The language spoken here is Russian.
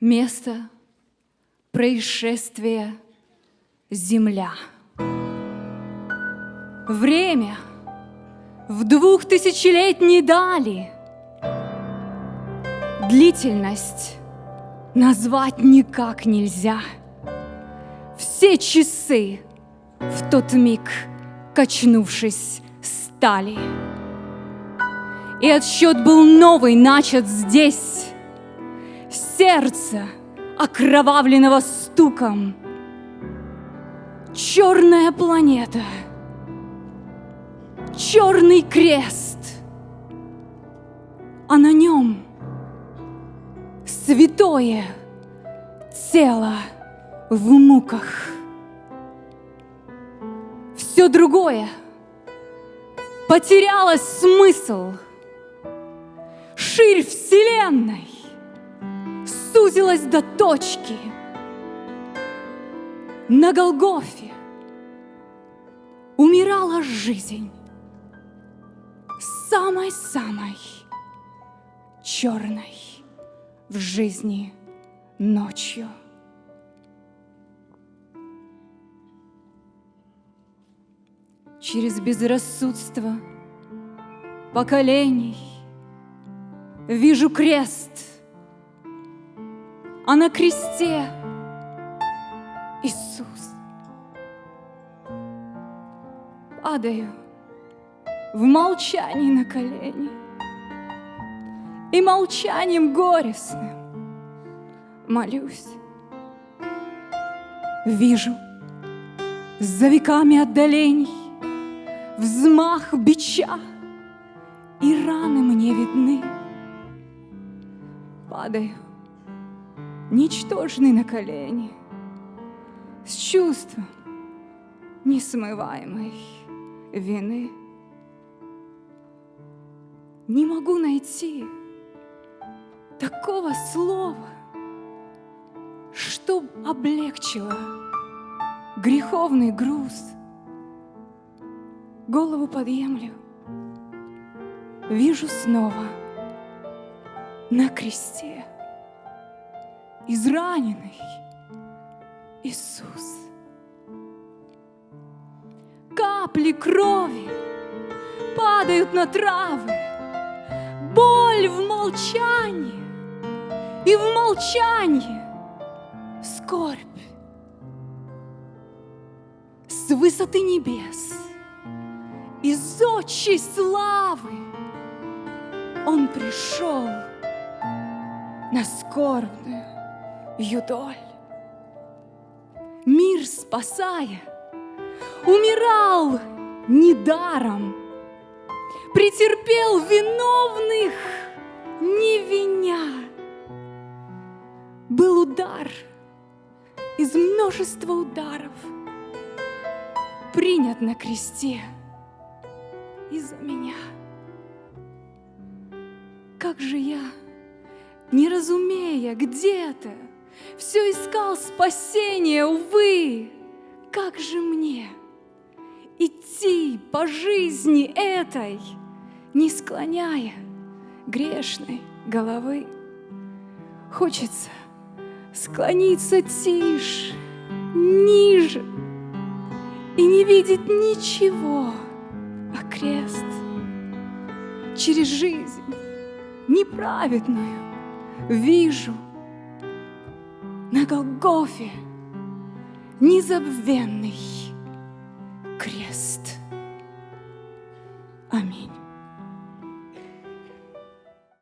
Место происшествия Земля. Время в двухтысячелетней дали. Длительность назвать никак нельзя. Все часы в тот миг, качнувшись, стали. И отсчет был новый начат здесь. Сердце, окровавленного стуком. Черная планета. Черный крест. А на нем святое тело в муках. Все другое потеряло смысл. Ширь Вселенной сузилась до точки. На Голгофе умирала жизнь самой-самой черной в жизни ночью. Через безрассудство поколений вижу крест, а на кресте Иисус. Падаю в молчании на колени и молчанием горестным молюсь. Вижу за веками отдалений взмах бича, и раны мне видны. Падаю, ничтожный на колени, с чувством несмываемой вины. Не могу найти такого слова, что облегчило греховный груз. Голову подъемлю, вижу снова на кресте израненный Иисус. Капли крови падают на травы, боль в молчании, и в молчании скорбь. С высоты небес, из отчей славы Он пришел на скорбную юдоль. Мир спасая, умирал недаром, претерпел виновных не виня. Был удар из множества ударов, принят на кресте из-за меня. Как же я, не разумея, где то все искал спасения, увы, как же мне идти по жизни этой, не склоняя грешной головы. Хочется склониться тише, ниже и не видеть ничего, а крест через жизнь неправедную вижу Голгофе незабвенный